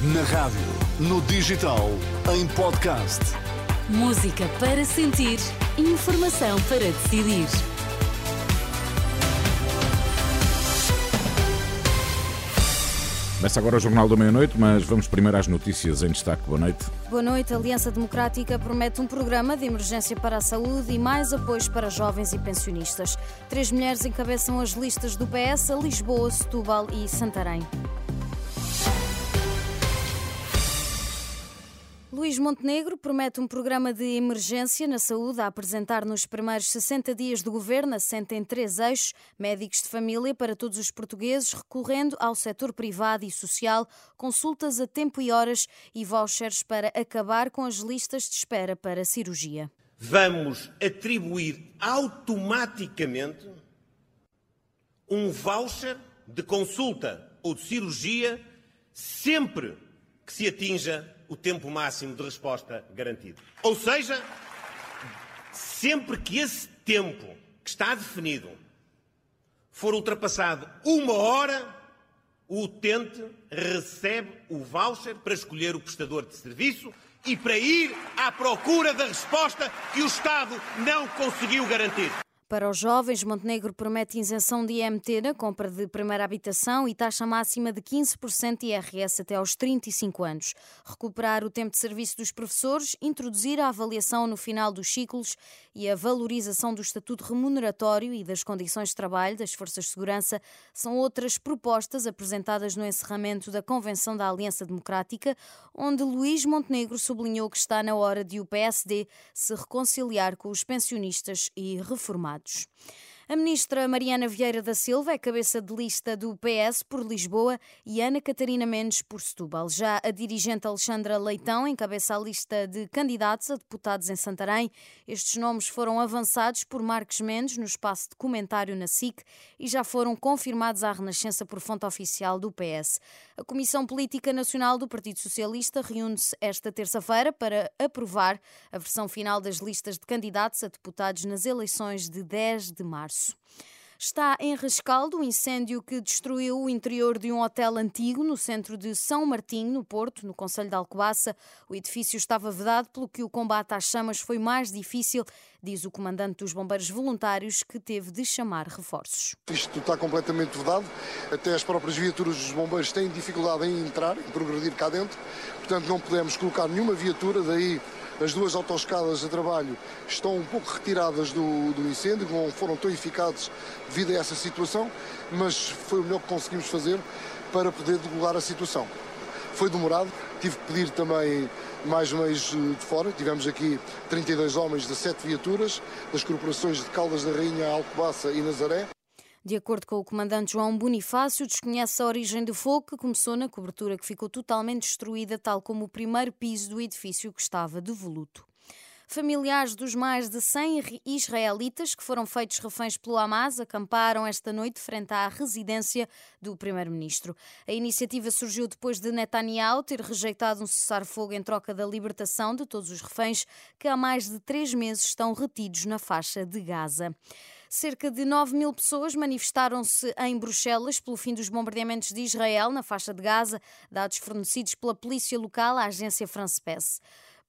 Na rádio, no digital, em podcast. Música para sentir, informação para decidir. Começa agora o Jornal da Meia-Noite, mas vamos primeiro às notícias em destaque. Boa noite. Boa noite. A Aliança Democrática promete um programa de emergência para a saúde e mais apoios para jovens e pensionistas. Três mulheres encabeçam as listas do PS a Lisboa, Setúbal e Santarém. Luís Montenegro promete um programa de emergência na saúde a apresentar nos primeiros 60 dias do governo, assente em três eixos: médicos de família para todos os portugueses, recorrendo ao setor privado e social, consultas a tempo e horas e vouchers para acabar com as listas de espera para cirurgia. Vamos atribuir automaticamente um voucher de consulta ou de cirurgia sempre que se atinja o tempo máximo de resposta garantido. Ou seja, sempre que esse tempo que está definido for ultrapassado uma hora, o utente recebe o voucher para escolher o prestador de serviço e para ir à procura da resposta que o Estado não conseguiu garantir. Para os jovens, Montenegro promete isenção de IMT na compra de primeira habitação e taxa máxima de 15% de IRS até aos 35 anos. Recuperar o tempo de serviço dos professores, introduzir a avaliação no final dos ciclos e a valorização do estatuto remuneratório e das condições de trabalho das forças de segurança são outras propostas apresentadas no encerramento da Convenção da Aliança Democrática, onde Luís Montenegro sublinhou que está na hora de o PSD se reconciliar com os pensionistas e reformados. Aliados. A ministra Mariana Vieira da Silva é cabeça de lista do PS por Lisboa e Ana Catarina Mendes por Setúbal. Já a dirigente Alexandra Leitão encabeça a lista de candidatos a deputados em Santarém. Estes nomes foram avançados por Marcos Mendes no espaço de comentário na SIC e já foram confirmados à Renascença por fonte oficial do PS. A Comissão Política Nacional do Partido Socialista reúne-se esta terça-feira para aprovar a versão final das listas de candidatos a deputados nas eleições de 10 de março. Está em rescaldo o incêndio que destruiu o interior de um hotel antigo no centro de São Martinho, no Porto, no Conselho de Alcobaça. O edifício estava vedado, pelo que o combate às chamas foi mais difícil, diz o comandante dos bombeiros voluntários, que teve de chamar reforços. Isto está completamente vedado, até as próprias viaturas dos bombeiros têm dificuldade em entrar, em progredir cá dentro, portanto não podemos colocar nenhuma viatura, daí as duas autoescadas de trabalho estão um pouco retiradas do, do incêndio, não foram tão eficazes devido a essa situação, mas foi o melhor que conseguimos fazer para poder regular a situação. Foi demorado, tive que pedir também mais meios de fora. Tivemos aqui 32 homens de 7 viaturas, das corporações de Caldas da Rainha, Alcobaça e Nazaré. De acordo com o comandante João Bonifácio, desconhece a origem do fogo que começou na cobertura que ficou totalmente destruída, tal como o primeiro piso do edifício que estava devoluto. Familiares dos mais de 100 israelitas que foram feitos reféns pelo Hamas acamparam esta noite frente à residência do primeiro-ministro. A iniciativa surgiu depois de Netanyahu ter rejeitado um cessar-fogo em troca da libertação de todos os reféns que há mais de três meses estão retidos na faixa de Gaza. Cerca de 9 mil pessoas manifestaram-se em Bruxelas pelo fim dos bombardeamentos de Israel na faixa de Gaza, dados fornecidos pela polícia local à agência France Press.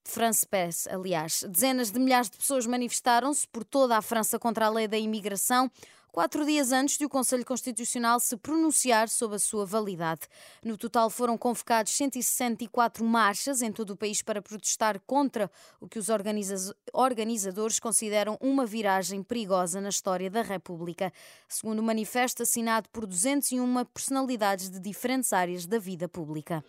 France Press, aliás. Dezenas de milhares de pessoas manifestaram-se por toda a França contra a lei da imigração, quatro dias antes de o Conselho Constitucional se pronunciar sobre a sua validade. No total foram convocados 164 marchas em todo o país para protestar contra o que os organizadores consideram uma viragem perigosa na história da República, segundo o manifesto assinado por 201 personalidades de diferentes áreas da vida pública.